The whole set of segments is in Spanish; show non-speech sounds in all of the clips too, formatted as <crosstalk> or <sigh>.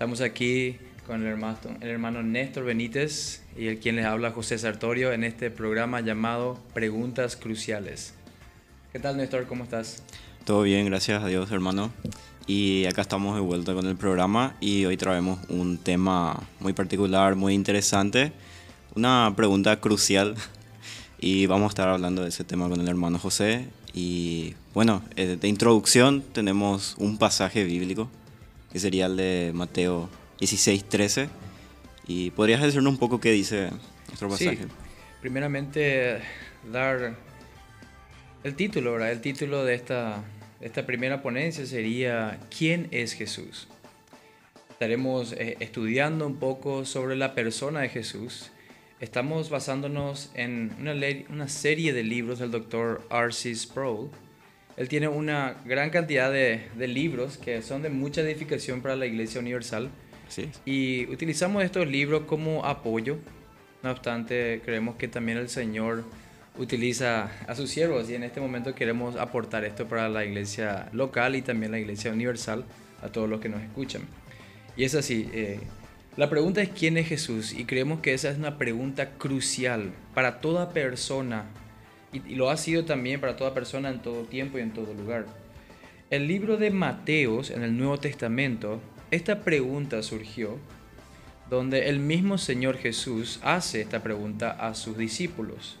Estamos aquí con el hermano, el hermano Néstor Benítez y el quien les habla José Sartorio en este programa llamado Preguntas Cruciales. ¿Qué tal Néstor? ¿Cómo estás? Todo bien, gracias a Dios hermano. Y acá estamos de vuelta con el programa y hoy traemos un tema muy particular, muy interesante, una pregunta crucial <laughs> y vamos a estar hablando de ese tema con el hermano José. Y bueno, eh, de introducción tenemos un pasaje bíblico que sería el de Mateo 16, 13. ¿Y podrías decirnos un poco qué dice nuestro pasaje? Sí. Primeramente, dar el título, ¿verdad? El título de esta, esta primera ponencia sería ¿Quién es Jesús? Estaremos eh, estudiando un poco sobre la persona de Jesús. Estamos basándonos en una, una serie de libros del doctor R.C. Sproul él tiene una gran cantidad de, libros que son de mucha edificación para la Iglesia Universal. Sí. Y utilizamos estos libros como apoyo. No obstante, creemos que también el Señor utiliza a sus siervos y en este momento queremos aportar esto para la iglesia local y también la iglesia universal, a todos los que nos escuchan. Y es así, eh, la pregunta es quién es Jesús y creemos que esa es una pregunta crucial para toda persona y, lo ha sido también para toda persona en todo tiempo y en todo lugar. El libro de Mateos en el Nuevo Testamento, esta pregunta surgió donde el mismo Señor Jesús hace esta pregunta a sus discípulos.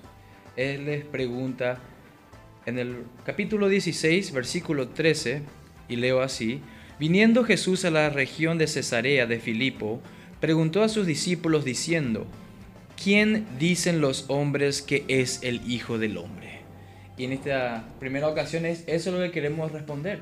Él les pregunta en el capítulo 16, versículo 13, y leo así, viniendo Jesús a la región de Cesarea de Filipo, preguntó a sus discípulos diciendo, ¿quién dicen los hombres que es el Hijo del Hombre? Y en esta primera ocasión es eso lo que queremos responder.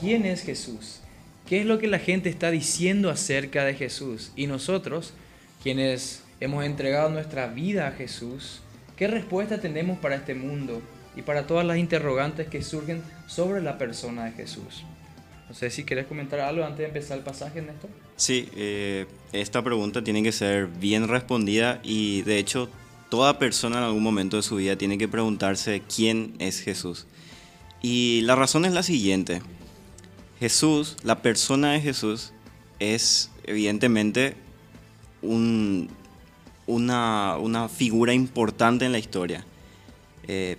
¿Quién es Jesús? ¿Qué es lo que la gente está diciendo acerca de Jesús? Y nosotros, quienes hemos entregado nuestra vida a Jesús, ¿qué respuesta tenemos para este mundo y para todas las interrogantes que surgen sobre la persona de Jesús? No sé si quieres comentar algo antes de empezar el pasaje, Néstor. Sí, eh, esta pregunta tiene que ser bien respondida y de hecho toda persona en algún momento de su vida tiene que preguntarse quién es Jesús. Y la razón es la siguiente. Jesús, la persona de Jesús, es evidentemente un, una, una, figura importante en la historia. Eh,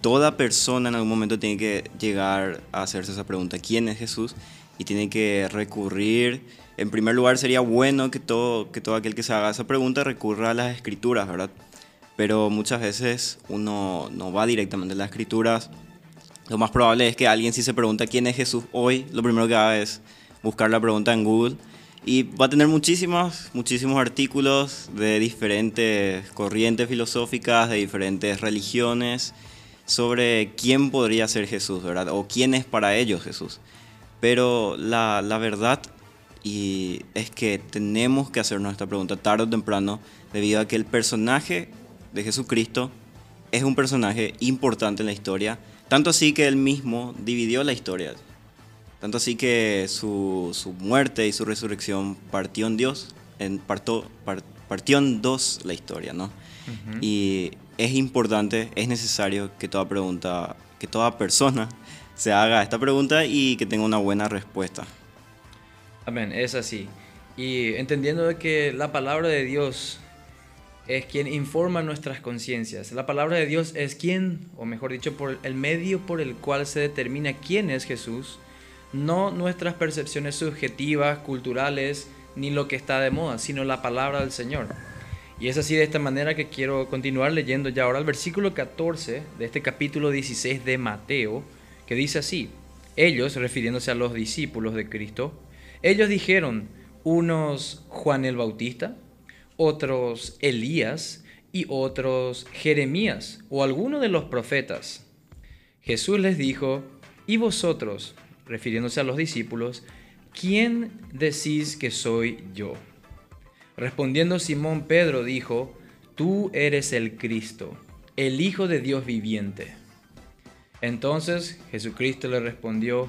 toda persona en algún momento tiene que llegar a hacerse esa pregunta, ¿quién es Jesús? Y tiene que recurrir, en primer lugar sería bueno que todo, que todo aquel que se haga esa pregunta recurra a las escrituras, ¿verdad? Pero muchas veces uno no va directamente a las escrituras. Lo más probable es que alguien si se pregunta quién es Jesús hoy, lo primero que haga es buscar la pregunta en Google y va a tener muchísimos, muchísimos artículos de diferentes corrientes filosóficas, de diferentes religiones, sobre quién podría ser Jesús, ¿verdad? O quién es para ellos Jesús. Pero la, la verdad y es que tenemos que hacernos esta pregunta tarde o temprano debido a que el personaje de Jesucristo es un personaje importante en la historia, tanto así que él mismo dividió la historia, tanto así que su, su muerte y su resurrección partió en Dios, en, partió, partió en dos la historia, ¿no? Y es importante, es necesario que toda pregunta, que toda persona se haga esta pregunta y que tenga una buena respuesta. Amén, es así. Y entendiendo que la palabra de Dios es quien informa nuestras conciencias. La palabra de Dios es quien, o mejor dicho, por el medio por el cual se determina quién es Jesús, no nuestras percepciones subjetivas, culturales, ni lo que está de moda, sino la palabra del Señor. Y es así de esta manera que quiero continuar leyendo ya ahora el versículo 14 de este capítulo 16 de Mateo, que dice así, ellos, refiriéndose a los discípulos de Cristo, ellos dijeron, unos Juan el Bautista, otros Elías y otros Jeremías o alguno de los profetas. Jesús les dijo, ¿y vosotros, refiriéndose a los discípulos, quién decís que soy yo? Respondiendo Simón Pedro dijo, Tú eres el Cristo, el Hijo de Dios viviente. Entonces Jesucristo le respondió,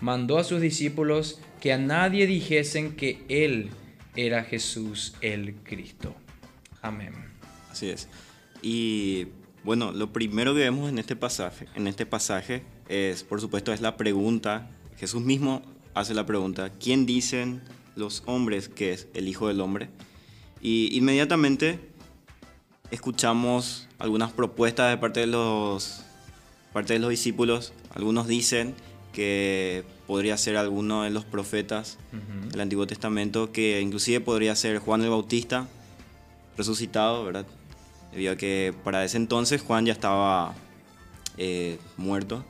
mandó a sus discípulos que a nadie dijesen que Él era Jesús el Cristo. Amén. Así es. Y bueno, lo primero que vemos en este pasaje, en este pasaje es, por supuesto, es la pregunta. Jesús mismo hace la pregunta, ¿quién dicen los hombres que es el Hijo del Hombre? Y inmediatamente escuchamos algunas propuestas de parte de los, parte de los discípulos. Algunos dicen que podría ser alguno de los profetas del Antiguo Testamento, que inclusive podría ser Juan el Bautista resucitado, ¿verdad? Debido a que para ese entonces Juan ya estaba eh, muerto.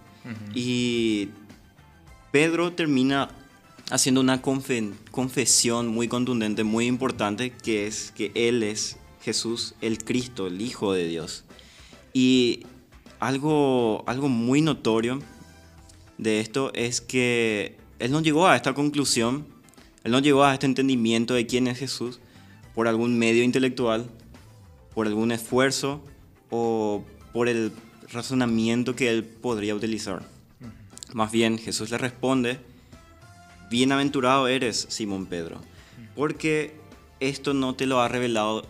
Y Pedro termina haciendo una confesión muy contundente, muy importante, que es que Él es Jesús, el Cristo, el Hijo de Dios. Y algo, algo muy notorio de esto es que Él no llegó a esta conclusión, Él no llegó a este entendimiento de quién es Jesús por algún medio intelectual, por algún esfuerzo o por el razonamiento que Él podría utilizar. Más bien, Jesús le responde, bienaventurado eres, Simón Pedro, porque esto no te lo ha revelado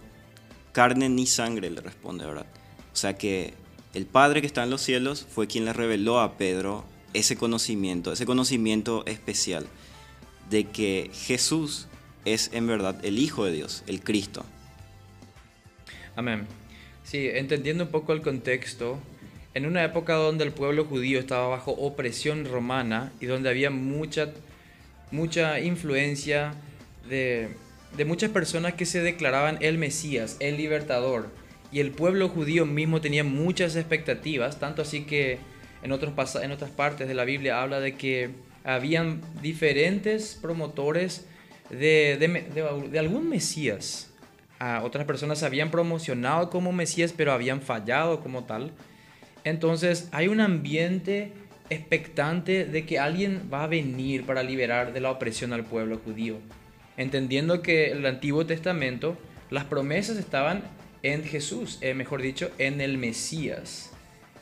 carne ni sangre, le responde, ¿verdad? O sea que el Padre que está en los cielos fue quien le reveló a Pedro ese conocimiento, ese conocimiento especial de que Jesús es en verdad el Hijo de Dios, el Cristo. Amén. Sí, entendiendo un poco el contexto, en una época donde el pueblo judío estaba bajo opresión romana y donde había mucha, mucha influencia de, de muchas personas que se declaraban el Mesías, el libertador, y el pueblo judío mismo tenía muchas expectativas, tanto así que en, otros en otras partes de la Biblia habla de que habían diferentes promotores de, algún Mesías. A otras personas se habían promocionado como Mesías, pero habían fallado como tal. Entonces hay un ambiente expectante de que alguien va a venir para liberar de la opresión al pueblo judío. Entendiendo que el Antiguo Testamento, las promesas estaban en Jesús, eh, mejor dicho, en el Mesías.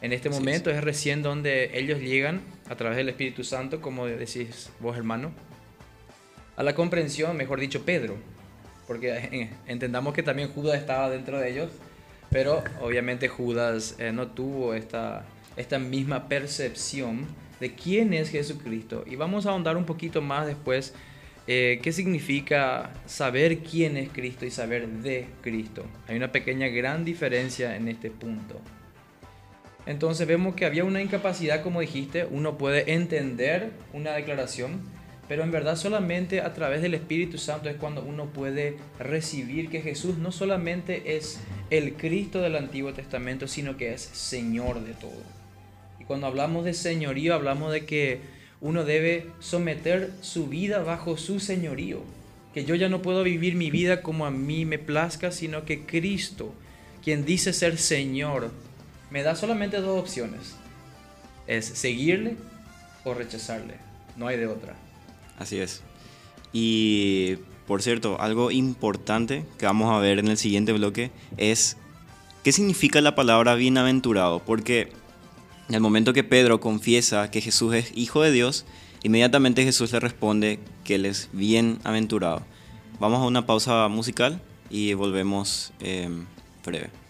En este momento es recién donde ellos llegan a través del Espíritu Santo, como decís vos hermano, a la comprensión, mejor dicho, Pedro. Porque eh, entendamos que también Judas estaba dentro de ellos pero obviamente Judas eh, no tuvo esta, esta misma percepción de quién es Jesucristo. Y vamos a ahondar un poquito más después eh, qué significa saber quién es Cristo y saber de Cristo. Hay una pequeña gran diferencia en este punto. Entonces vemos que había una incapacidad, como dijiste, uno puede entender una declaración, pero en verdad solamente a través del Espíritu Santo es cuando uno puede recibir que Jesús no solamente es el Cristo del Antiguo Testamento, sino que es Señor de todo. Y cuando hablamos de señorío, hablamos de que uno debe someter su vida bajo su señorío. Que yo ya no puedo vivir mi vida como a mí me plazca, sino que Cristo, quien dice ser Señor, me da solamente dos opciones. Es seguirle o rechazarle. No hay de otra. Así es. Y por cierto, algo importante que vamos a ver en el siguiente bloque es qué significa la palabra bienaventurado. Porque en el momento que Pedro confiesa que Jesús es hijo de Dios, inmediatamente Jesús le responde que él es bienaventurado. Vamos a una pausa musical y volvemos en breve.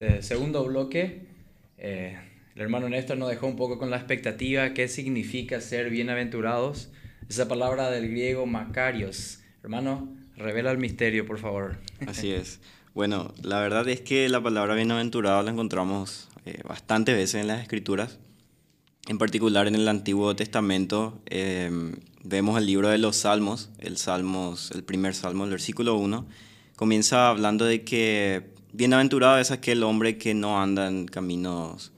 Eh, segundo bloque, eh, el hermano Néstor nos dejó un poco con la expectativa qué significa ser bienaventurados. Esa palabra del griego Macarios. Hermano, revela el misterio, por favor. Así es. Bueno, la verdad es que la palabra bienaventurado la encontramos eh, bastantes veces en las escrituras, en particular en el Antiguo Testamento. Eh, vemos el libro de los Salmos, el, Salmos, el primer Salmo, el versículo 1, comienza hablando de que bienaventurado es aquel hombre que no anda en caminos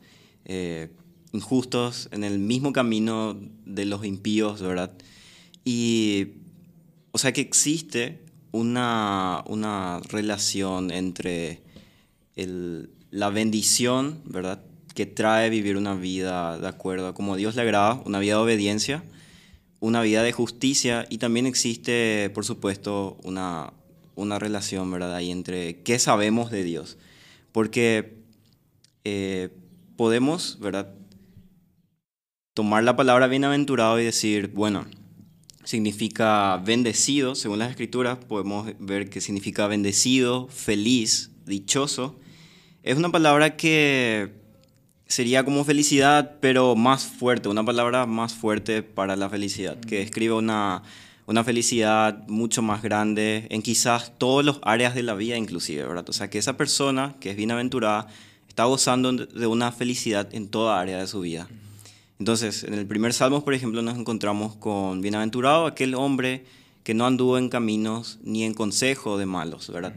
eh, injustos, en el mismo camino de los impíos, ¿verdad? Y, o sea que existe una, una relación entre el, la bendición, ¿verdad? Que trae vivir una vida de acuerdo a como Dios le agrada, una vida de obediencia, una vida de justicia y también existe, por supuesto, una, una relación, ¿verdad? Ahí entre qué sabemos de Dios. Porque eh, podemos, ¿verdad? Tomar la palabra bienaventurado y decir, bueno, significa bendecido, según las escrituras, podemos ver que significa bendecido, feliz, dichoso. Es una palabra que sería como felicidad, pero más fuerte, una palabra más fuerte para la felicidad, que describe una, una felicidad mucho más grande en quizás todas las áreas de la vida inclusive, ¿verdad? O sea, que esa persona que es bienaventurada está gozando de una felicidad en toda área de su vida. Entonces, en el primer salmo, por ejemplo, nos encontramos con bienaventurado aquel hombre que no anduvo en caminos ni en consejo de malos, ¿verdad?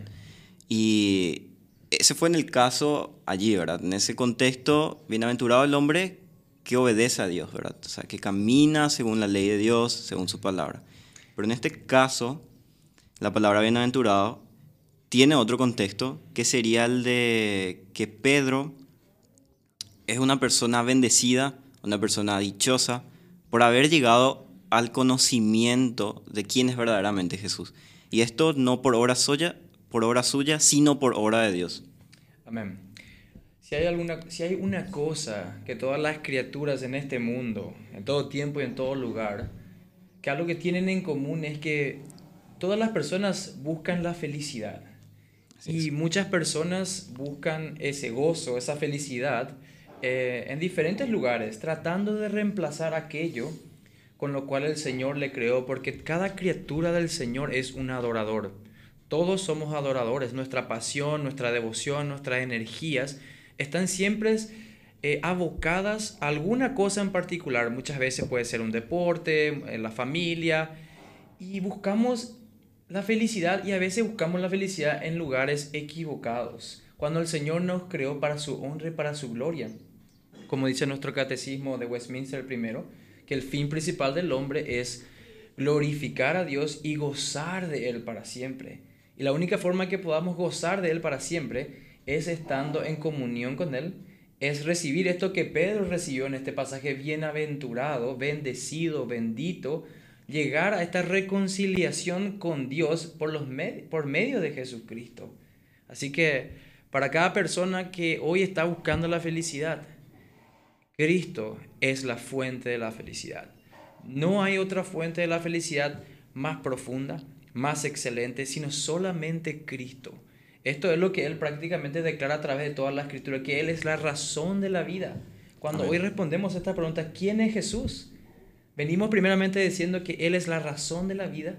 Y ese fue en el caso allí, ¿verdad? En ese contexto, bienaventurado el hombre que obedece a Dios, ¿verdad? O sea, que camina según la ley de Dios, según su palabra. Pero en este caso, la palabra bienaventurado tiene otro contexto, que sería el de que Pedro es una persona bendecida, una persona dichosa, por haber llegado al conocimiento de quién es verdaderamente Jesús. Y esto no por obra suya, por obra suya, sino por obra de Dios. Amén. Si hay, alguna, si hay una cosa que todas las criaturas en este mundo, en todo tiempo y en todo lugar, que algo que tienen en común es que todas las personas buscan la felicidad. y muchas personas buscan ese gozo, esa felicidad eh, en diferentes lugares, tratando de reemplazar aquello con lo cual el Señor le creó, porque cada criatura del Señor es un adorador. Todos somos adoradores, nuestra pasión, nuestra devoción, nuestras energías están siempre eh, abocadas a alguna cosa en particular. Muchas veces puede ser un deporte, en la familia, y buscamos la felicidad y a veces buscamos la felicidad en lugares equivocados, cuando el Señor nos creó para su honra y para su gloria. Como dice nuestro catecismo de Westminster primero, que el fin principal del hombre es glorificar a Dios y gozar de Él para siempre. Y la única forma que podamos gozar de Él para siempre es estando en comunión con Él, es recibir esto que Pedro recibió en este pasaje, bienaventurado, bendecido, bendito, llegar a esta reconciliación con Dios por, los por medio de Jesucristo. Así que para cada persona que hoy está buscando la felicidad, Cristo es la fuente de la felicidad. No hay otra fuente de la felicidad más profunda, más excelente, sino solamente Cristo. Esto es lo que Él prácticamente declara a través de toda la escritura, que Él es la razón de la vida. Cuando hoy respondemos a esta pregunta, ¿quién es Jesús? Venimos primeramente diciendo que Él es la razón de la vida,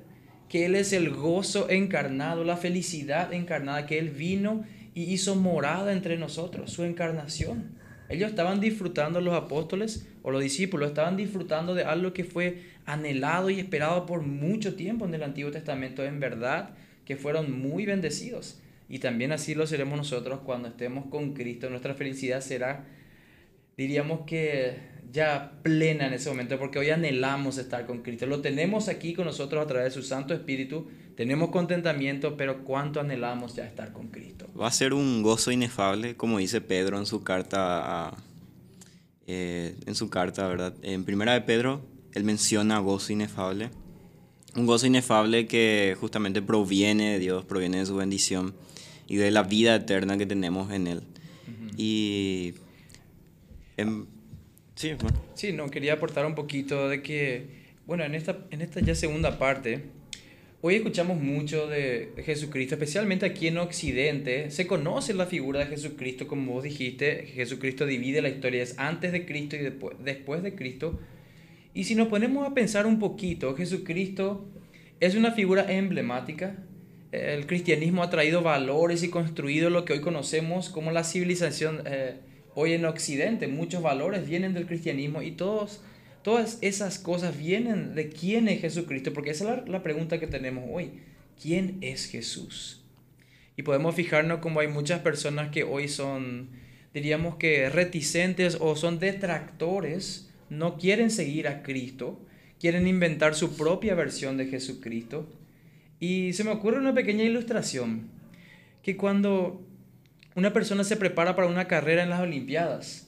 que Él es el gozo encarnado, la felicidad encarnada, que Él vino y hizo morada entre nosotros, su encarnación. Ellos estaban disfrutando, los apóstoles o los discípulos, estaban disfrutando de algo que fue anhelado y esperado por mucho tiempo en el Antiguo Testamento. En verdad que fueron muy bendecidos. Y también así lo seremos nosotros cuando estemos con Cristo. Nuestra felicidad será, diríamos que ya plena en ese momento, porque hoy anhelamos estar con Cristo. Lo tenemos aquí con nosotros a través de su Santo Espíritu, tenemos contentamiento, pero cuánto anhelamos ya estar con Cristo. Va a ser un gozo inefable, como dice Pedro en su carta, eh, en su carta, ¿verdad? En primera de Pedro, él menciona gozo inefable. Un gozo inefable que justamente proviene de Dios, proviene de su bendición y de la vida eterna que tenemos en Él. Y en, Sí, bueno. Sí, no, quería aportar un poquito de que, bueno, en esta, en esta ya segunda parte, hoy escuchamos mucho de Jesucristo, especialmente aquí en Occidente, se conoce la figura de Jesucristo, como vos dijiste, Jesucristo divide la historia, es antes de Cristo y después, después de Cristo. Y si nos ponemos a pensar un poquito, Jesucristo es una figura emblemática. El cristianismo ha traído valores y construido lo que hoy conocemos como la civilización. Eh, Hoy en Occidente muchos valores vienen del cristianismo y todos, todas esas cosas vienen de quién es Jesucristo, porque esa es la, pregunta que tenemos hoy. ¿Quién es Jesús? Y podemos fijarnos como hay muchas personas que hoy son, diríamos que reticentes o son detractores, no quieren seguir a Cristo, quieren inventar su propia versión de Jesucristo. Y se me ocurre una pequeña ilustración, que cuando una persona se prepara para una carrera en las Olimpiadas.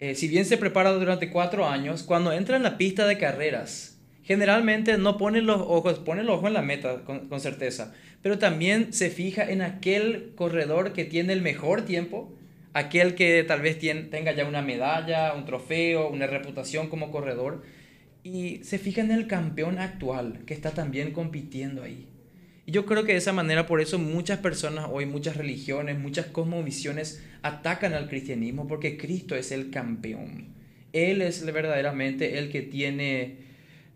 Eh, si bien se prepara durante cuatro años, cuando entra en la pista de carreras, generalmente no pone los ojos, pone el ojo en la meta con, con certeza, pero también se fija en aquel corredor que tiene el mejor tiempo, aquel que tal vez tenga ya una medalla, un trofeo, una reputación como corredor, y se fija en el campeón actual que está también compitiendo ahí. Y yo creo que de esa manera, por eso muchas personas hoy, muchas religiones, muchas cosmovisiones atacan al cristianismo porque Cristo es el campeón. Él es verdaderamente el que tiene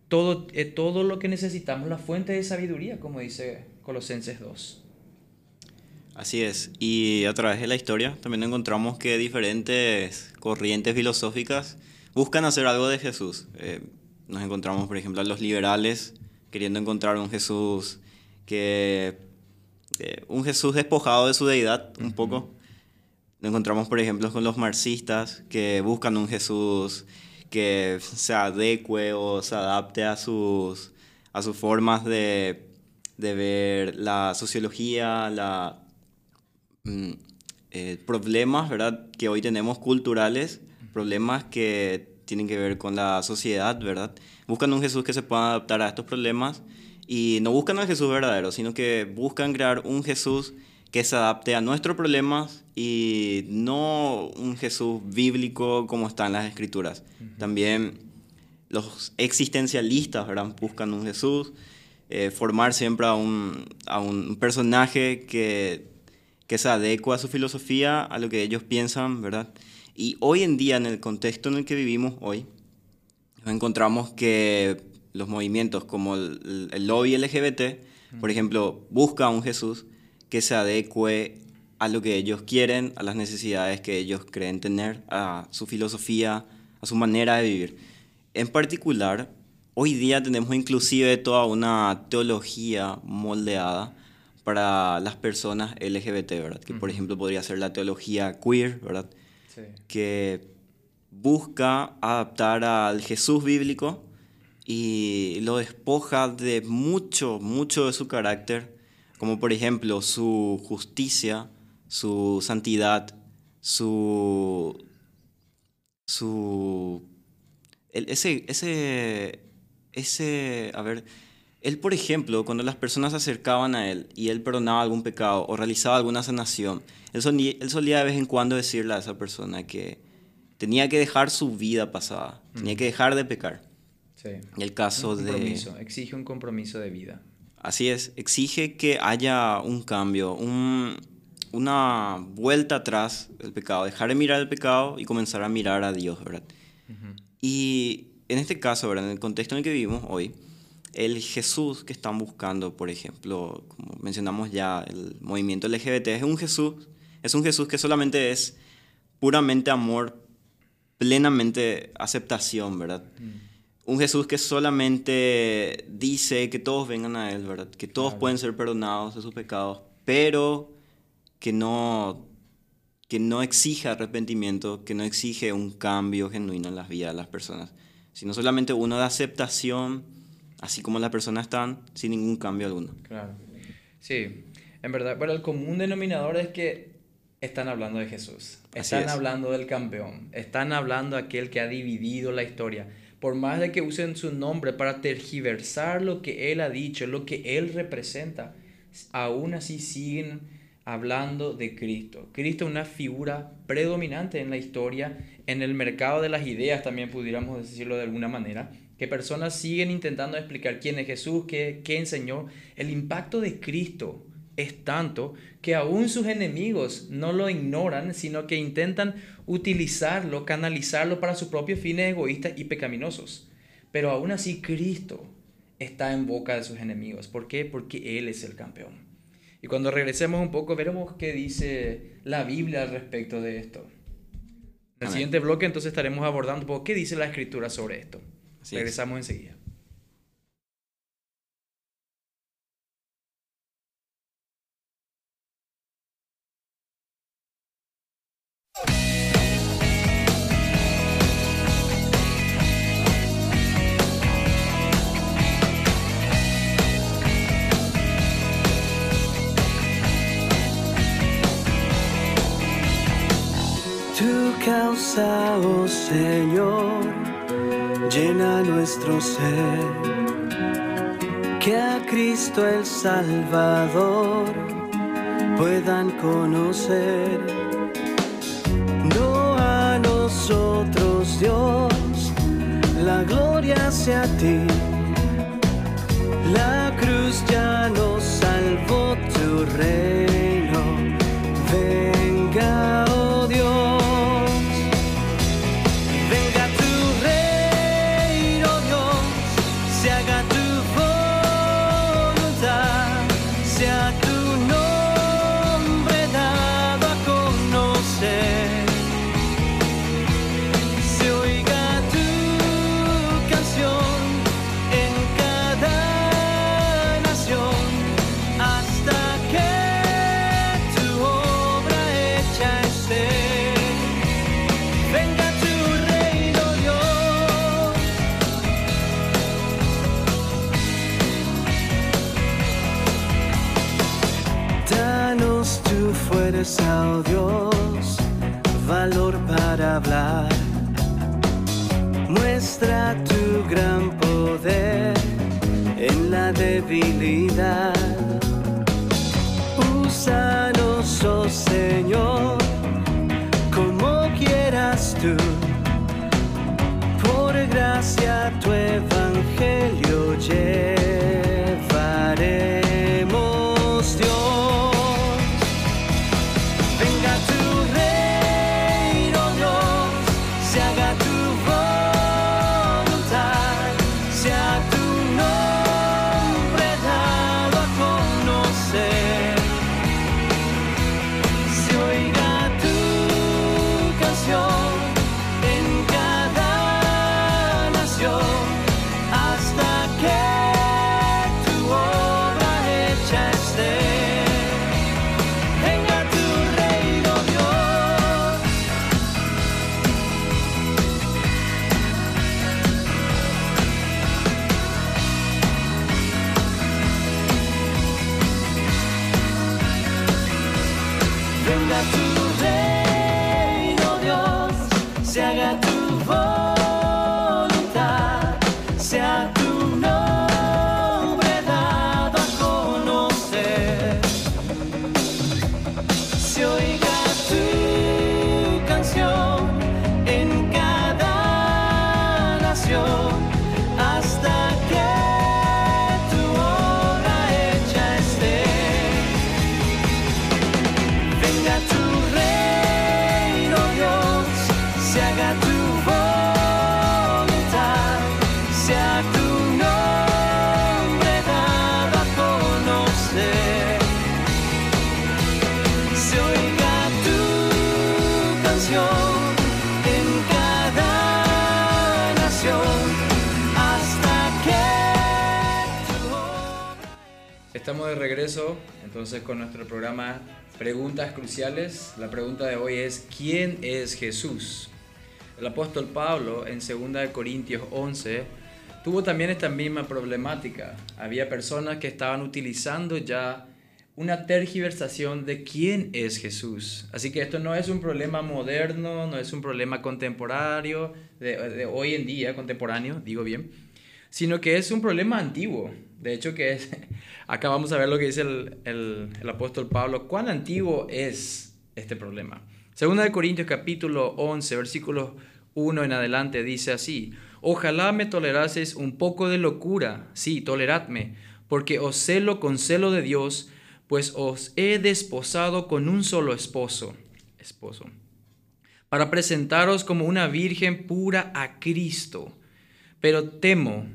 todo, eh, todo lo que necesitamos, la fuente de sabiduría, como dice Colosenses 2. Así es, y a través de la historia también encontramos que diferentes corrientes filosóficas buscan hacer algo de Jesús. Eh, nos encontramos, por ejemplo, a los liberales queriendo encontrar un Jesús que eh, un Jesús despojado de su deidad un poco. Lo encontramos, por ejemplo, con los marxistas que buscan un Jesús que se adecue o se adapte a sus, a sus formas de, de ver la sociología, la, mm, eh, problemas ¿verdad? que hoy tenemos culturales, problemas que tienen que ver con la sociedad, ¿verdad? Buscan un Jesús que se pueda adaptar a estos problemas y no buscan al Jesús verdadero, sino que buscan crear un Jesús que se adapte a nuestros problemas y no un Jesús bíblico como está en las escrituras. También los existencialistas buscan un Jesús, eh, formar siempre a un, a un, personaje que que se adecua a su filosofía, a lo que ellos piensan, ¿verdad? Y hoy en día, en el contexto en el que vivimos hoy, nos encontramos que los movimientos como el, el lobby LGBT, por ejemplo, busca a un Jesús que se adecue a lo que ellos quieren, a las necesidades que ellos creen tener, a su filosofía, a su manera de vivir. En particular, hoy día tenemos inclusive toda una teología moldeada para las personas LGBT, ¿verdad? Que por ejemplo podría ser la teología queer, ¿verdad? Que busca adaptar al Jesús bíblico y lo despoja de mucho, mucho de su carácter, como por ejemplo su justicia, su santidad, su... su ese, ese, ese, a ver, él, por ejemplo, cuando las personas se acercaban a él y él perdonaba algún pecado o realizaba alguna sanación, él solía, él solía de vez en cuando decirle a esa persona que tenía que dejar su vida pasada, tenía mm. que dejar de pecar. Sí. Y el caso un compromiso, de... Exige un compromiso de vida. Así es, exige que haya un cambio, un, una vuelta atrás del pecado, dejar de mirar el pecado y comenzar a mirar a Dios, ¿verdad? Y en este caso, ¿verdad? En el contexto en el que vivimos hoy, el Jesús que están buscando, por ejemplo, como mencionamos ya, el movimiento LGBT, es un Jesús, es un Jesús que solamente es puramente amor, plenamente aceptación, ¿verdad? Mm. Un Jesús que solamente dice que todos vengan a Él, ¿verdad? Que todos pueden ser perdonados de sus pecados, pero que no, que no exige arrepentimiento, que no exige un cambio genuino en las vidas de las personas, sino solamente uno de aceptación, así como las personas están, sin ningún cambio alguno. Claro. Sí, en verdad, pero el común denominador es que están hablando de Jesús, están hablando del campeón, están hablando de aquel que ha dividido la historia. Por más de que usen su nombre para tergiversar lo que él ha dicho, lo que él representa, aún así siguen hablando de Cristo. Cristo es una figura predominante en la historia, en el mercado de las ideas también pudiéramos decirlo de alguna manera, que personas siguen intentando explicar quién es Jesús, qué, qué enseñó. El impacto de Cristo es tanto que aún sus enemigos no lo ignoran, sino que intentan utilizarlo, canalizarlo para sus propios fines egoístas y pecaminosos. Pero aún así Cristo está en boca de sus enemigos. ¿Por qué? Porque Él es el campeón. Y cuando regresemos un poco, veremos qué dice la Biblia al respecto de esto. En el siguiente bloque entonces estaremos abordando un poco qué dice la Escritura sobre esto. Regresamos enseguida. oh Señor, llena nuestro ser, que a Cristo el Salvador puedan conocer. No a nosotros, Dios, la gloria sea a ti. La cruz ya nos salvó tu reino. Dios, valor para hablar. Muestra tu gran poder en la debilidad. Úsanos, oh Señor, como quieras tú. Por gracia tu evangelio Estamos de regreso entonces con nuestro programa Preguntas Cruciales. La pregunta de hoy es ¿quién es Jesús? El apóstol Pablo en 2 de Corintios 11 tuvo también esta misma problemática. Había personas que estaban utilizando ya una tergiversación de quién es Jesús. Así que esto no es un problema moderno, no es un problema contemporáneo, de, de hoy en día, contemporáneo, digo bien, sino que es un problema antiguo. De hecho, que es, <laughs> acá vamos a ver lo que dice el, el- apóstol Pablo, cuán antiguo es este problema. Segunda de Corintios capítulo 11, versículos 1 en adelante, dice así, ojalá me tolerases un poco de locura, sí, toleradme, porque os celo con celo de Dios, pues os he desposado con un solo esposo, esposo, para presentaros como una virgen pura a Cristo. Pero temo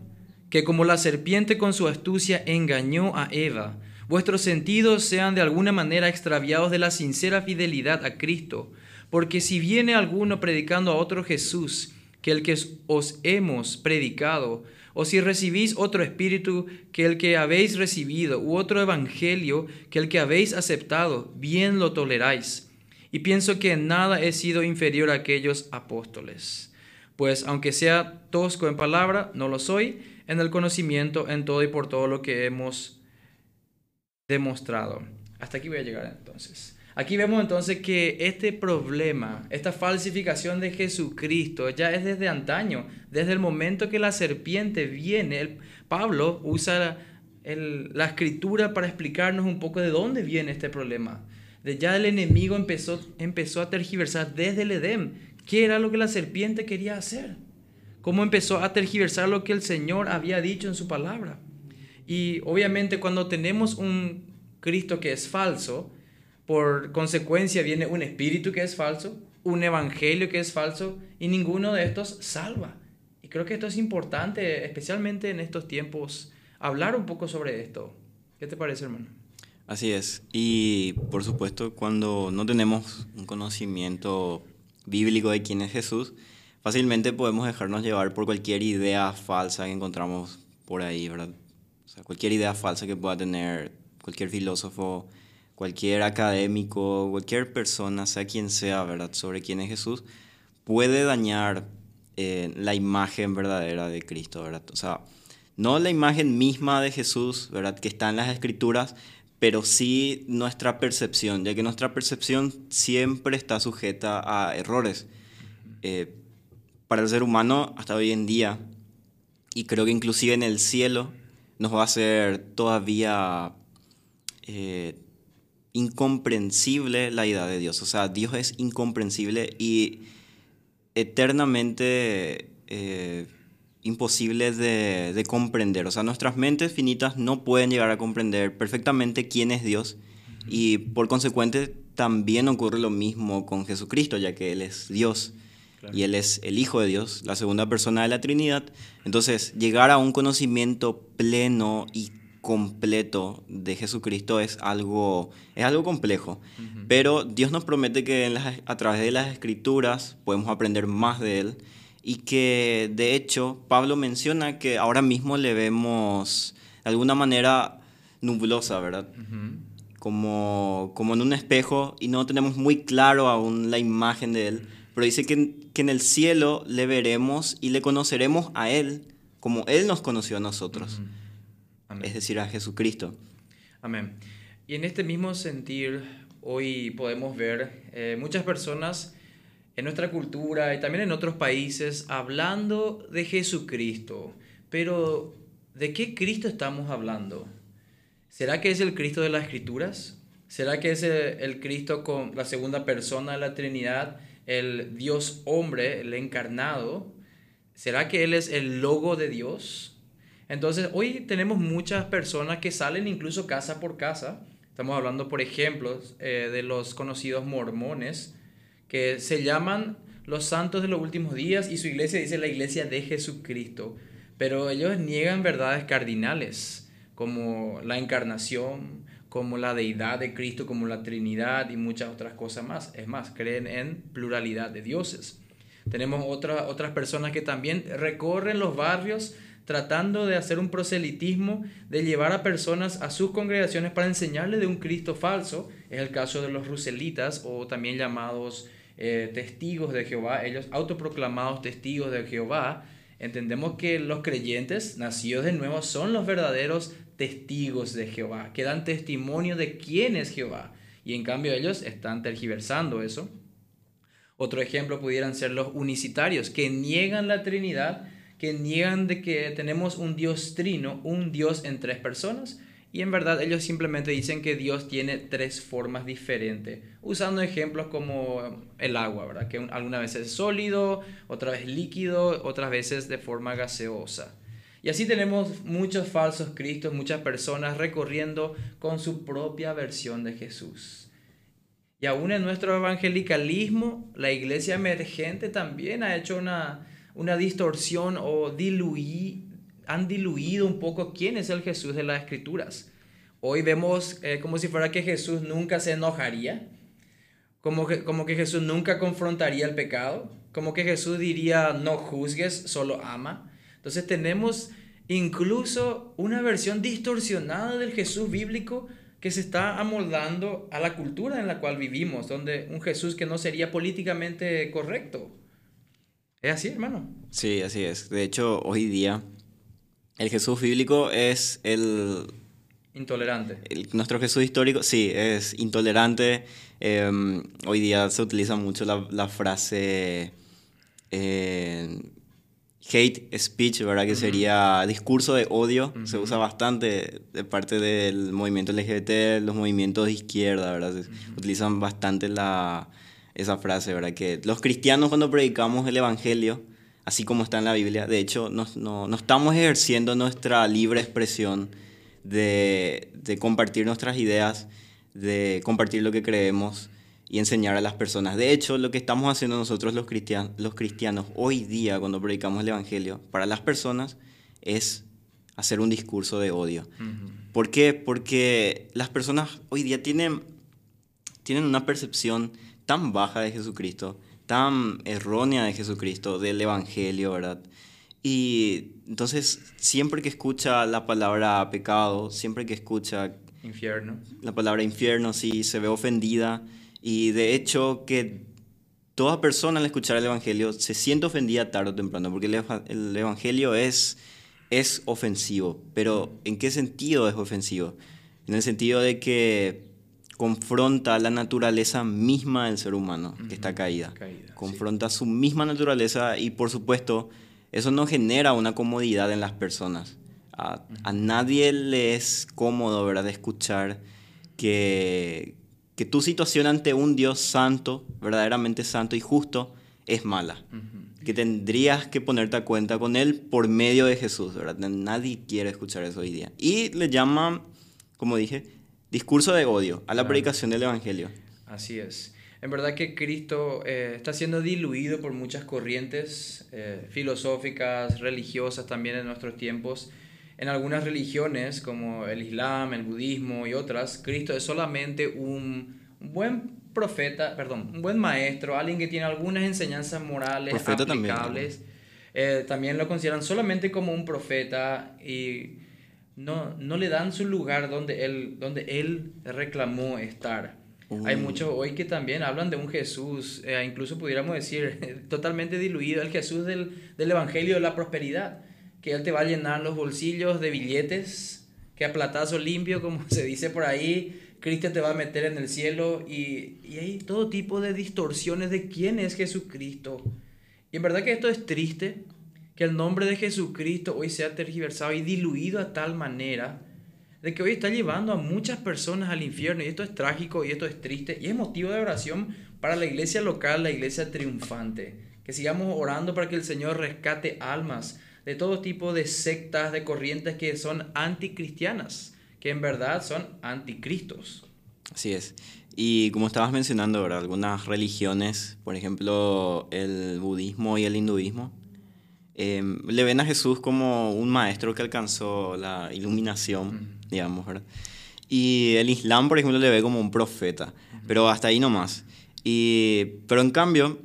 que como la serpiente con su astucia engañó a Eva, vuestros sentidos sean de alguna manera extraviados de la sincera fidelidad a Cristo. Porque si viene alguno predicando a otro Jesús que el que os hemos predicado, o si recibís otro espíritu que el que habéis recibido, u otro evangelio que el que habéis aceptado, bien lo toleráis. Y pienso que en nada he sido inferior a aquellos apóstoles. Pues aunque sea tosco en palabra, no lo soy, en el conocimiento, en todo y por todo lo que hemos demostrado. Hasta aquí voy a llegar entonces. Aquí vemos entonces que este problema, esta falsificación de Jesucristo ya es desde antaño, desde el momento que la serpiente viene. el- Pablo usa el- la escritura para explicarnos un poco de dónde viene este problema. De ya el enemigo empezó, empezó a tergiversar desde el Edén. ¿Qué era lo que la serpiente quería hacer? ¿Cómo empezó a tergiversar lo que el Señor había dicho en su palabra? Y obviamente cuando tenemos un Cristo que es falso, por consecuencia viene un espíritu que es falso, un evangelio que es falso, y ninguno de estos salva. Y creo que esto es importante, especialmente en estos tiempos, hablar un poco sobre esto. ¿Qué te parece, hermano? Así es. Y por supuesto, cuando no tenemos un conocimiento bíblico de quién es Jesús, fácilmente podemos dejarnos llevar por cualquier idea falsa que encontramos por ahí, ¿verdad? O sea, cualquier idea falsa que pueda tener cualquier filósofo, cualquier académico, cualquier persona, sea quien sea, ¿verdad? Sobre quién es Jesús, puede dañar eh, la imagen verdadera de Cristo, ¿verdad? O sea, no la imagen misma de Jesús, ¿verdad? Que está en las escrituras, pero sí nuestra percepción, ya que nuestra percepción siempre está sujeta a errores. Eh, para el ser humano, hasta hoy en día, y creo que inclusive en el cielo, nos va a ser todavía eh, incomprensible la idea de Dios. O sea, Dios es incomprensible y eternamente eh, imposible de, de comprender. O sea, nuestras mentes finitas no pueden llegar a comprender perfectamente quién es Dios y por consecuente también ocurre lo mismo con Jesucristo, ya que Él es Dios Claro. y Él es el Hijo de Dios, la segunda persona de la Trinidad. Entonces, llegar a un conocimiento pleno y completo de Jesucristo es algo, es algo complejo. Pero Dios nos promete que en las- a través de las escrituras podemos aprender más de Él y que de hecho Pablo menciona que ahora mismo le vemos de alguna manera nublosa, ¿verdad? Como, como en un espejo y no tenemos muy claro aún la imagen de Él, pero dice que, que en el cielo le veremos y le conoceremos a Él como Él nos conoció a nosotros, Amén. es decir, a Jesucristo. Amén. Y en este mismo sentir, hoy podemos ver eh, muchas personas en nuestra cultura y también en otros países hablando de Jesucristo. Pero, ¿de qué Cristo estamos hablando? ¿Será que es el Cristo de las Escrituras? ¿Será que es el, Cristo con la segunda persona de la Trinidad, el Dios hombre, el encarnado? ¿Será que Él es el logo de Dios? Entonces, hoy tenemos muchas personas que salen incluso casa por casa. Estamos hablando, por ejemplo, eh, de los conocidos mormones, que se llaman los santos de los últimos días y su iglesia dice la iglesia de Jesucristo. Pero ellos niegan verdades cardinales, como la encarnación, como la deidad de Cristo, como la Trinidad y muchas otras cosas más. Es más, creen en pluralidad de dioses. Tenemos otras personas que también recorren los barrios tratando de hacer un proselitismo, de llevar a personas a sus congregaciones para enseñarles de un Cristo falso. Es el caso de los ruselitas o también llamados eh, testigos de Jehová, ellos autoproclamados testigos de Jehová. Entendemos que los creyentes nacidos de nuevo son los verdaderos testigos de Jehová, que dan testimonio de quién es Jehová. Y en cambio ellos están tergiversando eso. Otro ejemplo pudieran ser los unicitarios, que niegan la Trinidad, que niegan de que tenemos un Dios trino, un Dios en tres personas, y en verdad ellos simplemente dicen que Dios tiene tres formas diferentes, usando ejemplos como el agua, ¿verdad? Que alguna vez es sólido, otra vez líquido, otras veces de forma gaseosa. Y así tenemos muchos falsos cristos, muchas personas recorriendo con su propia versión de Jesús. Y aún en nuestro evangelicalismo, la iglesia emergente también ha hecho una, una distorsión o diluí, han diluido un poco quién es el Jesús de las Escrituras. Hoy vemos eh, como si fuera que Jesús nunca se enojaría, como que, como que Jesús nunca confrontaría el pecado, como que Jesús diría no juzgues, solo ama. Entonces tenemos incluso una versión distorsionada del Jesús bíblico que se está amoldando a la cultura en la cual vivimos, donde un Jesús que no sería políticamente correcto. ¿Es así, hermano? Sí, así es. De hecho, hoy día el Jesús bíblico es el... Intolerante. nuestro Jesús histórico, sí, es intolerante. Em, hoy día se utiliza mucho la, la frase... Eh, hate speech, ¿verdad? Que sería discurso de odio. Se usa bastante de parte del movimiento LGBT, los movimientos de izquierda, ¿verdad? Utilizan bastante la, esa frase, ¿verdad? Que los cristianos cuando predicamos el Evangelio, así como está en la Biblia, de hecho, no, no, no estamos ejerciendo nuestra libre expresión de, de compartir nuestras ideas, de compartir lo que creemos y enseñar a las personas. De hecho, lo que estamos haciendo nosotros los, cristianos, los cristianos hoy día cuando predicamos el Evangelio para las personas es hacer un discurso de odio. ¿Por qué? Porque las personas hoy día tienen, tienen una percepción tan baja de Jesucristo, tan errónea de Jesucristo, del Evangelio, ¿verdad? Y entonces, siempre que escucha la palabra pecado, siempre que escucha... Infierno. La palabra infierno, sí, se ve ofendida y de hecho que toda persona al escuchar el Evangelio se siente ofendida tarde o temprano, porque el, Evangelio es, es ofensivo. Pero ¿en qué sentido es ofensivo? En el sentido de que confronta la naturaleza misma del ser humano que está caída. confronta su misma naturaleza y por supuesto eso no genera una comodidad en las personas. A, a nadie le es cómodo ¿verdad? de escuchar que, que tu situación ante un Dios santo, verdaderamente santo y justo, es mala. Que tendrías que ponerte a cuenta con Él por medio de Jesús, ¿verdad? Nadie quiere escuchar eso hoy día. Y le llaman, como dije, discurso de odio a la predicación del Evangelio. Así es. En verdad que Cristo eh, está siendo diluido por muchas corrientes eh, filosóficas, religiosas también en nuestros tiempos. En algunas religiones como el Islam, el budismo y otras, Cristo es solamente un buen profeta, perdón, un buen maestro, alguien que tiene algunas enseñanzas morales aplicables. Eh, también, lo consideran solamente como un profeta y no, no le dan su lugar donde él, donde él reclamó estar. Hay muchos hoy que también hablan de un Jesús, eh, incluso pudiéramos decir, <laughs> totalmente diluido, el Jesús del, del Evangelio de la prosperidad que Él te va a llenar los bolsillos de billetes, que a platazo limpio, como <laughs> se dice por ahí, Cristo te va a meter en el cielo y, y hay todo tipo de distorsiones de quién es Jesucristo. Y en verdad que esto es triste, que el nombre de Jesucristo hoy sea tergiversado y diluido a tal manera de que hoy está llevando a muchas personas al infierno y esto es trágico y esto es triste y es motivo de oración para la iglesia local, la iglesia triunfante. Que sigamos orando para que el Señor rescate almas de todo tipo de sectas, de corrientes que son anticristianas, que en verdad son anticristos. Así es. Y como estabas mencionando, algunas religiones, por ejemplo el budismo y el hinduismo, em, le ven a Jesús como un maestro que alcanzó la iluminación, digamos, ¿verdad? Y el Islam, por ejemplo, le ve como un profeta, pero hasta ahí nomás. Y, pero en cambio,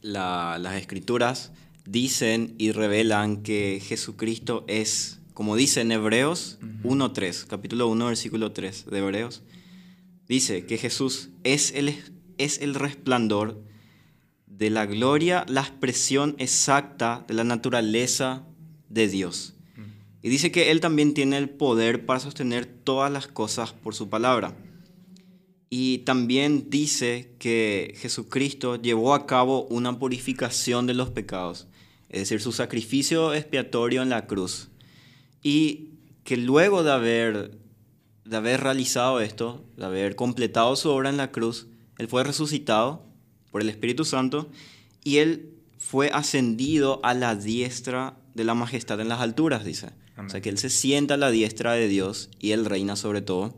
las escrituras dicen y revelan que Jesucristo es, como dice en Hebreos 1.3, capítulo 1, versículo 3 de Hebreos, dice que Jesús es el, es el resplandor de la gloria, la expresión exacta de la naturaleza de Dios. Y dice que Él también tiene el poder para sostener todas las cosas por su palabra. Y también dice que Jesucristo llevó a cabo una purificación de los pecados, es decir, su sacrificio expiatorio en la cruz. Y que luego de haber, de haber realizado esto, de haber completado su obra en la cruz, Él fue resucitado por el Espíritu Santo y Él fue ascendido a la diestra de la majestad en las alturas, dice. O sea, que Él se sienta a la diestra de Dios y Él reina sobre todo.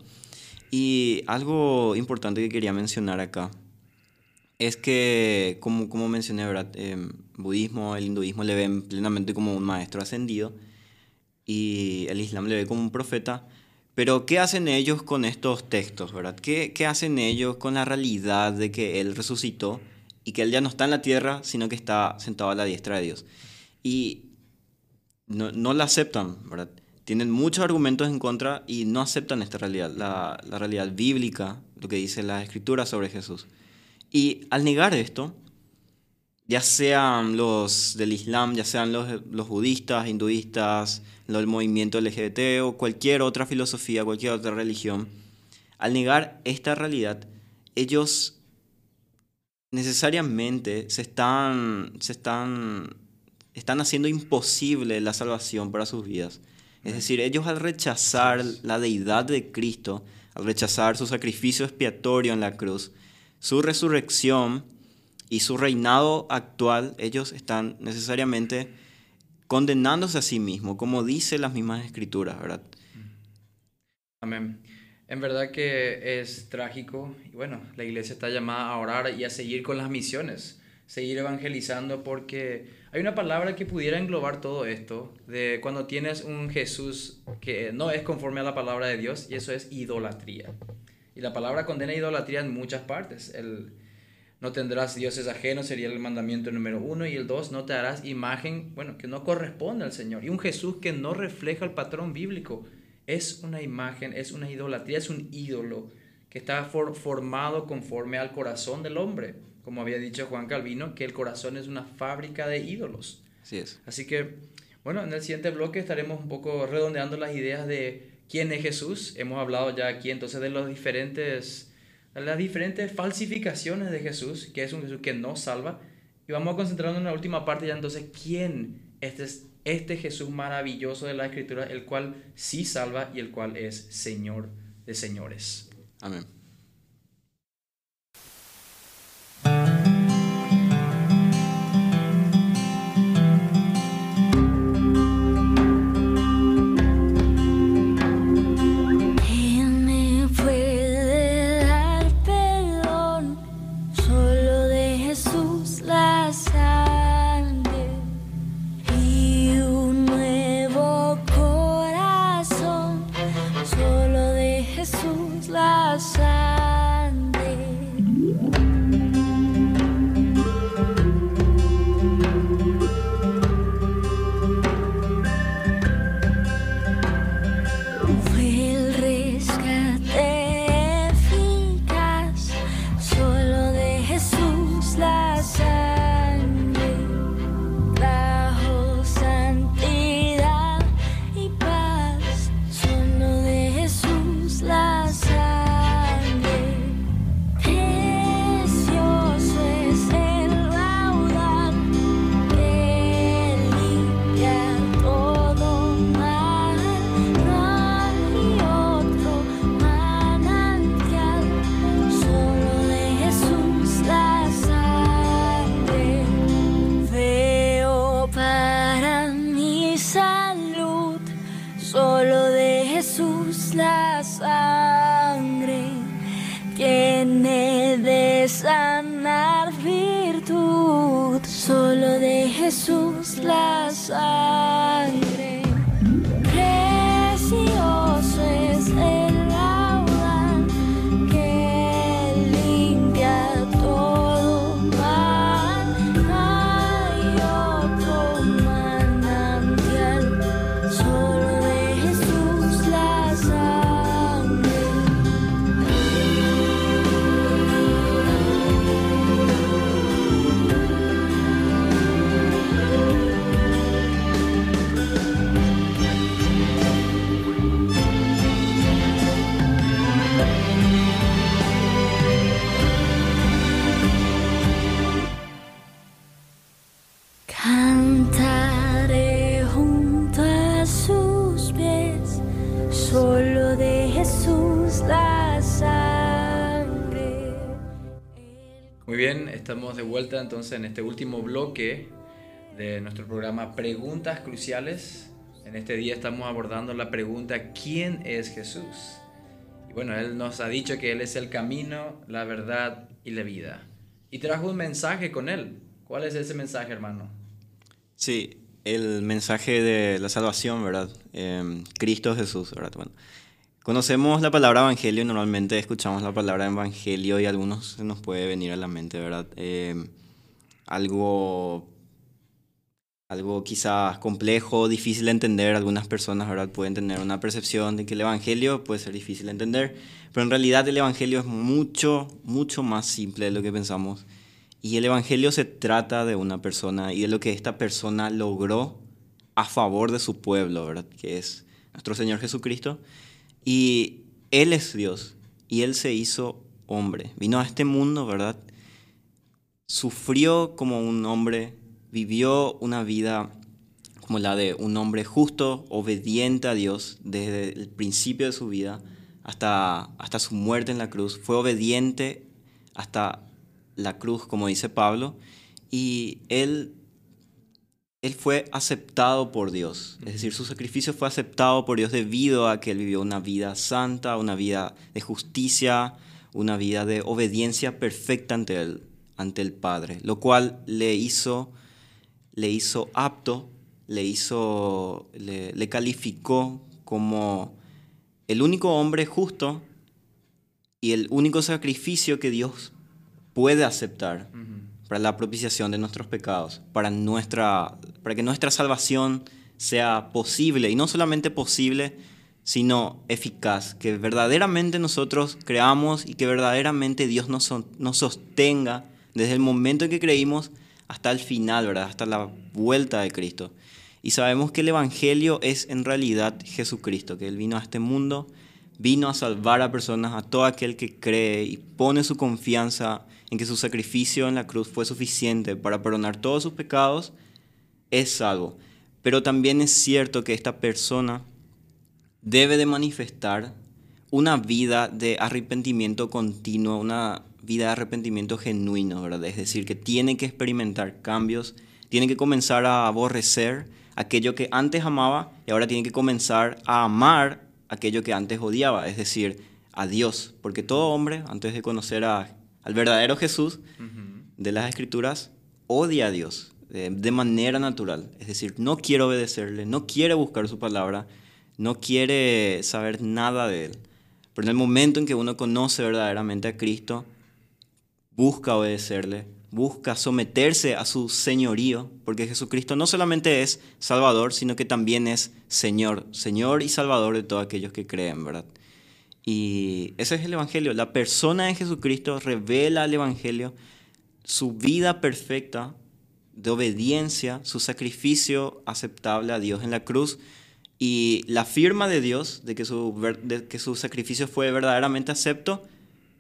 Y algo importante que quería mencionar acá es que, como, como mencioné, ¿verdad? Eh, budismo, el hinduismo le ven plenamente como un maestro ascendido y el islam le ve como un profeta. Pero, ¿qué hacen ellos con estos textos, verdad? ¿Qué, ¿Qué hacen ellos con la realidad de que Él resucitó y que Él ya no está en la tierra, sino que está sentado a la diestra de Dios? Y no, no la aceptan, ¿verdad? tienen muchos argumentos en contra y no aceptan esta realidad, la, la realidad bíblica, lo que dice la escritura sobre Jesús. Y al negar esto, ya sean los del Islam, ya sean los, los budistas, hinduistas, el movimiento LGBT o cualquier otra filosofía, cualquier otra religión, al negar esta realidad, ellos necesariamente se están, se están, están haciendo imposible la salvación para sus vidas. Es decir, ellos al rechazar la deidad de Cristo, al rechazar su sacrificio expiatorio en la cruz, su resurrección y su reinado actual, ellos están necesariamente condenándose a sí mismos, como dice las mismas escrituras, ¿verdad? Amén. En verdad que es trágico y bueno, la iglesia está llamada a orar y a seguir con las misiones, seguir evangelizando porque hay una palabra que pudiera englobar todo esto, de cuando tienes un Jesús que no es conforme a la palabra de Dios, y eso es idolatría. Y la palabra condena idolatría en muchas partes. El no tendrás dioses ajenos sería el mandamiento número uno, y el dos, no te harás imagen, bueno, que no corresponde al Señor. Y un Jesús que no refleja el patrón bíblico es una imagen, es una idolatría, es un ídolo que está formado conforme al corazón del hombre como había dicho Juan Calvino, que el corazón es una fábrica de ídolos. Así es. Así que, bueno, en el siguiente bloque estaremos un poco redondeando las ideas de quién es Jesús. Hemos hablado ya aquí entonces de los diferentes, las diferentes falsificaciones de Jesús, que es un Jesús que no salva. Y vamos a concentrarnos en la última parte ya entonces, ¿quién este es este Jesús maravilloso de la Escritura, el cual sí salva y el cual es Señor de señores? Amén. En este último bloque de nuestro programa Preguntas Cruciales. En este día estamos abordando la pregunta ¿quién es Jesús? Y bueno, Él nos ha dicho que Él es el camino, la verdad y la vida. Y trajo un mensaje con Él. ¿Cuál es ese mensaje, hermano? Sí, el mensaje de la salvación, ¿verdad? Em, Cristo Jesús, ¿verdad? Bueno, conocemos la palabra evangelio, normalmente escuchamos la palabra evangelio y a algunos se nos puede venir a la mente, ¿verdad? Em, algo, algo quizás complejo, difícil de entender, algunas personas, ¿verdad? Pueden tener una percepción de que el evangelio puede ser difícil de entender, pero en realidad el evangelio es mucho, mucho más simple de lo que pensamos. Y el Evangelio se trata de una persona y de lo que esta persona logró a favor de su pueblo, ¿verdad? Que es nuestro Señor Jesucristo. Y Él es Dios y Él se hizo hombre. Vino a este mundo, ¿verdad? Sufrió como un hombre, vivió una vida como la de un hombre justo, obediente a Dios desde el principio de su vida hasta, hasta su muerte en la cruz. Fue obediente hasta la cruz, como dice Pablo, y él, él fue aceptado por Dios. Es decir, su sacrificio fue aceptado por Dios debido a que él vivió una vida santa, una vida de justicia, una vida de obediencia perfecta ante el, ante el Padre, lo cual le hizo, le hizo apto, le, hizo, le, le calificó como el único hombre justo y el único sacrificio que Dios puede aceptar para la propiciación de nuestros pecados, para, nuestra, para que nuestra salvación sea posible, y no solamente posible, sino eficaz, que verdaderamente nosotros creamos y que verdaderamente Dios nos, nos sostenga desde el momento en que creímos hasta el final, ¿verdad? hasta la vuelta de Cristo. Y sabemos que el Evangelio es en realidad Jesucristo, que Él vino a este mundo, vino a salvar a personas, a todo aquel que cree y pone su confianza en que su sacrificio en la cruz fue suficiente para perdonar todos sus pecados, es salvo. Pero también es cierto que esta persona debe de manifestar una vida de arrepentimiento continuo, una vida de arrepentimiento genuino, ¿verdad? Es decir, que tiene que experimentar cambios, tiene que comenzar a aborrecer aquello que antes amaba y ahora tiene que comenzar a amar aquello que antes odiaba, es decir, a Dios, porque todo hombre, antes de conocer a- al verdadero Jesús de las Escrituras, odia a Dios de, de manera natural, es decir, no quiere obedecerle, no quiere buscar su palabra, no quiere saber nada de él. Pero en el momento en que uno conoce verdaderamente a Cristo, busca obedecerle, busca someterse a su señorío, porque Jesucristo no solamente es Salvador, sino que también es Señor, Señor y Salvador de todos aquellos que creen, ¿verdad? Y ese es el Evangelio. La persona de Jesucristo revela al Evangelio su vida perfecta de obediencia, su sacrificio aceptable a Dios en la cruz y la firma de Dios de que su sacrificio fue verdaderamente acepto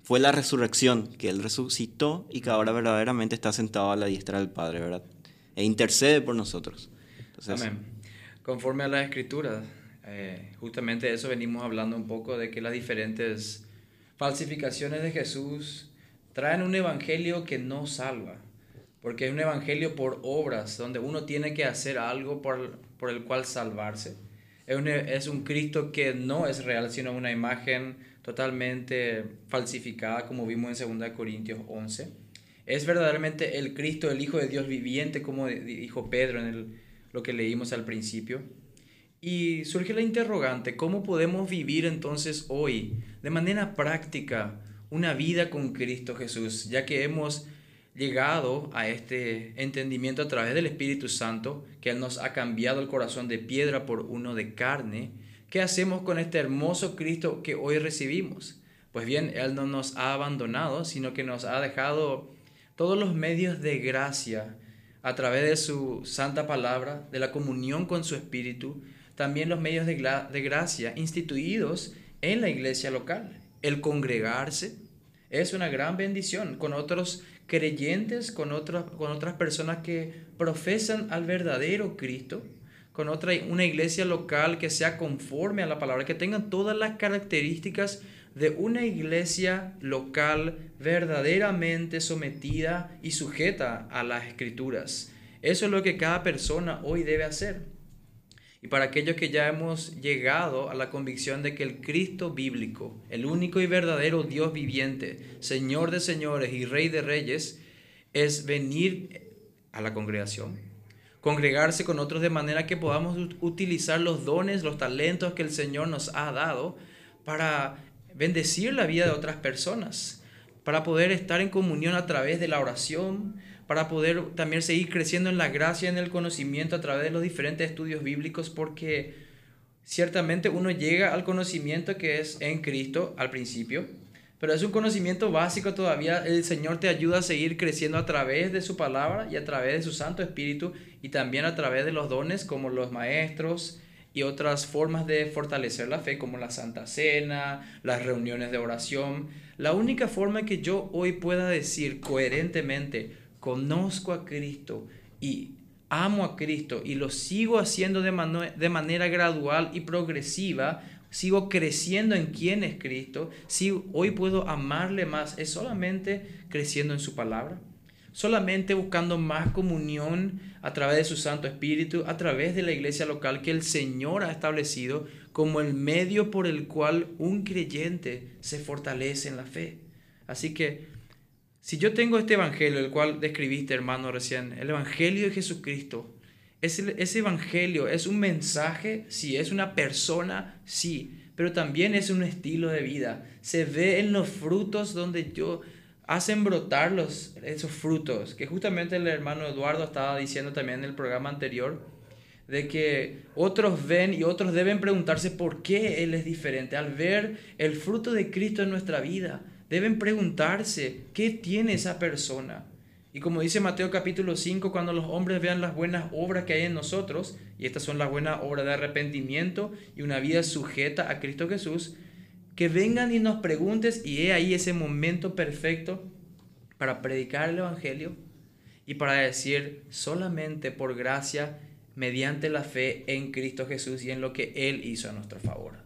fue la resurrección, que Él resucitó y que ahora verdaderamente está sentado a la diestra del Padre, ¿verdad? E intercede por nosotros. Amén. Conforme a las escrituras, eh, justamente eso venimos hablando un poco, de que las diferentes falsificaciones de Jesús traen un evangelio que no salva, porque es un evangelio por obras, donde uno tiene que hacer algo por, por el cual salvarse. Es un, es un Cristo que no es real, sino una imagen totalmente falsificada, como vimos en 2 Corintios 11. ¿Es verdaderamente el Cristo, el Hijo de Dios viviente, como dijo Pedro en lo que leímos al principio? Y surge la interrogante, ¿cómo podemos vivir entonces hoy de manera práctica una vida con Cristo Jesús, ya que hemos llegado a este entendimiento a través del Espíritu Santo, que Él nos ha cambiado el corazón de piedra por uno de carne? ¿Qué hacemos con este hermoso Cristo que hoy recibimos? Pues bien, Él no nos ha abandonado, sino que nos ha dejado todos los medios de gracia a través de su santa palabra, de la comunión con su Espíritu, también los medios de, gracia instituidos en la iglesia local. El congregarse es una gran bendición con otros creyentes, con, otras personas que profesan al verdadero Cristo, con otra, una iglesia local que sea conforme a la palabra, que tengan todas las características de una iglesia local verdaderamente sometida y sujeta a las escrituras. Eso es lo que cada persona hoy debe hacer. Y para aquellos que ya hemos llegado a la convicción de que el Cristo bíblico, el único y verdadero Dios viviente, Señor de señores y Rey de reyes, es venir a la congregación, congregarse con otros de manera que podamos utilizar los dones, los talentos que el Señor nos ha dado para bendecir la vida de otras personas, para poder estar en comunión a través de la oración, para poder también seguir creciendo en la gracia, en el conocimiento a través de los diferentes estudios bíblicos, porque ciertamente uno llega al conocimiento que es en Cristo al principio, pero es un conocimiento básico todavía. El Señor te ayuda a seguir creciendo a través de su palabra y a través de su Santo Espíritu y también a través de los dones como los maestros, y otras formas de fortalecer la fe como la Santa Cena, las reuniones de oración. La única forma que yo hoy pueda decir coherentemente, conozco a Cristo y amo a Cristo y lo sigo haciendo de, de manera gradual y progresiva, sigo creciendo en quién es Cristo, si hoy puedo amarle más, es solamente creciendo en su palabra solamente buscando más comunión a través de su Santo Espíritu, a través de la iglesia local que el Señor ha establecido como el medio por el cual un creyente se fortalece en la fe. Así que, si yo tengo este Evangelio, el cual describiste, hermano, recién, el Evangelio de Jesucristo, ese, ese Evangelio es un mensaje, sí, es una persona, sí, pero también es un estilo de vida. Se ve en los frutos donde yo hacen brotar los, esos frutos, que justamente el hermano Eduardo estaba diciendo también en el programa anterior, de que otros ven y otros deben preguntarse por qué Él es diferente. Al ver el fruto de Cristo en nuestra vida, deben preguntarse qué tiene esa persona. Y como dice Mateo capítulo 5, cuando los hombres vean las buenas obras que hay en nosotros, y estas son las buenas obras de arrepentimiento y una vida sujeta a Cristo Jesús, que vengan y nos preguntes y he ahí ese momento perfecto para predicar el Evangelio y para decir solamente por gracia, mediante la fe en Cristo Jesús y en lo que Él hizo a nuestro favor.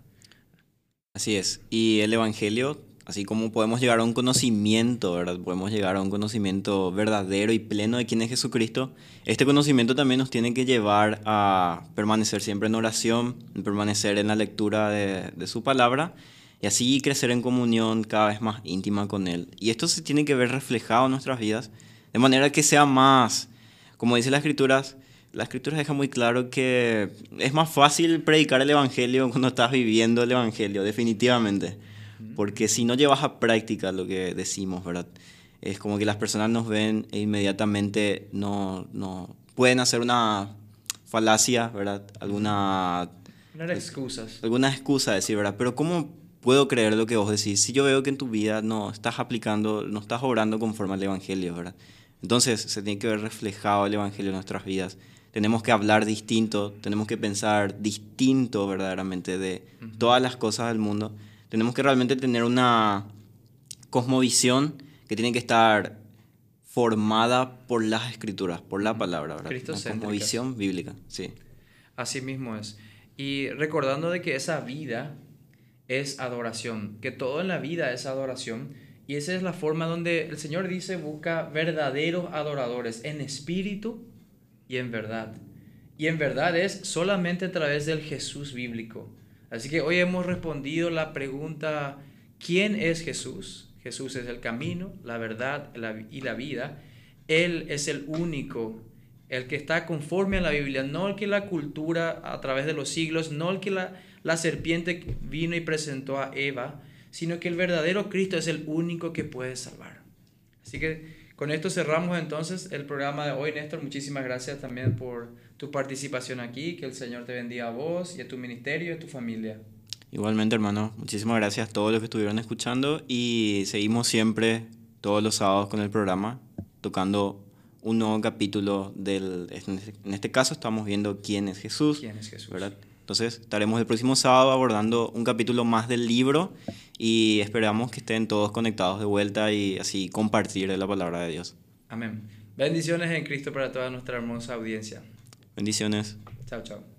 Así es. Y el Evangelio, así como podemos llegar a un conocimiento, ¿verdad? Podemos llegar a un conocimiento verdadero y pleno de quién es Jesucristo. Este conocimiento también nos tiene que llevar a permanecer siempre en oración, permanecer en la lectura de, su palabra y así crecer en comunión cada vez más íntima con Él. Y esto se tiene que ver reflejado en nuestras vidas, de manera que sea más, como dice las escrituras, la escritura deja muy claro que es más fácil predicar el Evangelio cuando estás viviendo el Evangelio, definitivamente. Porque si no llevas a práctica lo que decimos, ¿verdad? Es como que las personas nos ven e inmediatamente no, no pueden hacer una falacia, ¿verdad? Alguna... excusas. Alguna excusa decir, ¿verdad? Pero ¿cómo puedo creer lo que vos decís si yo veo que en tu vida no estás aplicando, no estás obrando conforme al Evangelio, ¿verdad? Entonces se tiene que ver reflejado el Evangelio en nuestras vidas. Tenemos que hablar distinto, tenemos que pensar distinto verdaderamente de todas las cosas del mundo. Tenemos que realmente tener una cosmovisión que tiene que estar formada por las escrituras, por la palabra, ¿verdad? Una cosmovisión bíblica, sí. Así mismo es. Y recordando de que esa vida es adoración, que todo en la vida es adoración. Y esa es la forma donde el Señor dice, busca verdaderos adoradores en espíritu y en verdad. Y en verdad es solamente a través del Jesús bíblico. Así que hoy hemos respondido la pregunta, ¿quién es Jesús? Jesús es el camino, la verdad y la vida. Él es el único, el que está conforme a la Biblia, no el que la cultura a través de los siglos, no el que la, la serpiente vino y presentó a Eva, sino que el verdadero Cristo es el único que puede salvar. Así que con esto cerramos entonces el programa de hoy, Néstor. Muchísimas gracias también por tu participación aquí. Que el Señor te bendiga a vos y a tu ministerio y a tu familia. Igualmente, hermano, muchísimas gracias a todos los que estuvieron escuchando y seguimos siempre todos los sábados con el programa, tocando un nuevo capítulo del... En este, en este caso estamos viendo quién es Jesús. ¿Quién es Jesús? ¿verdad? Entonces estaremos el próximo sábado abordando un capítulo más del libro y esperamos que estén todos conectados de vuelta y así compartir la palabra de Dios. Amén. Bendiciones en Cristo para toda nuestra hermosa audiencia. Bendiciones. Chao, chao.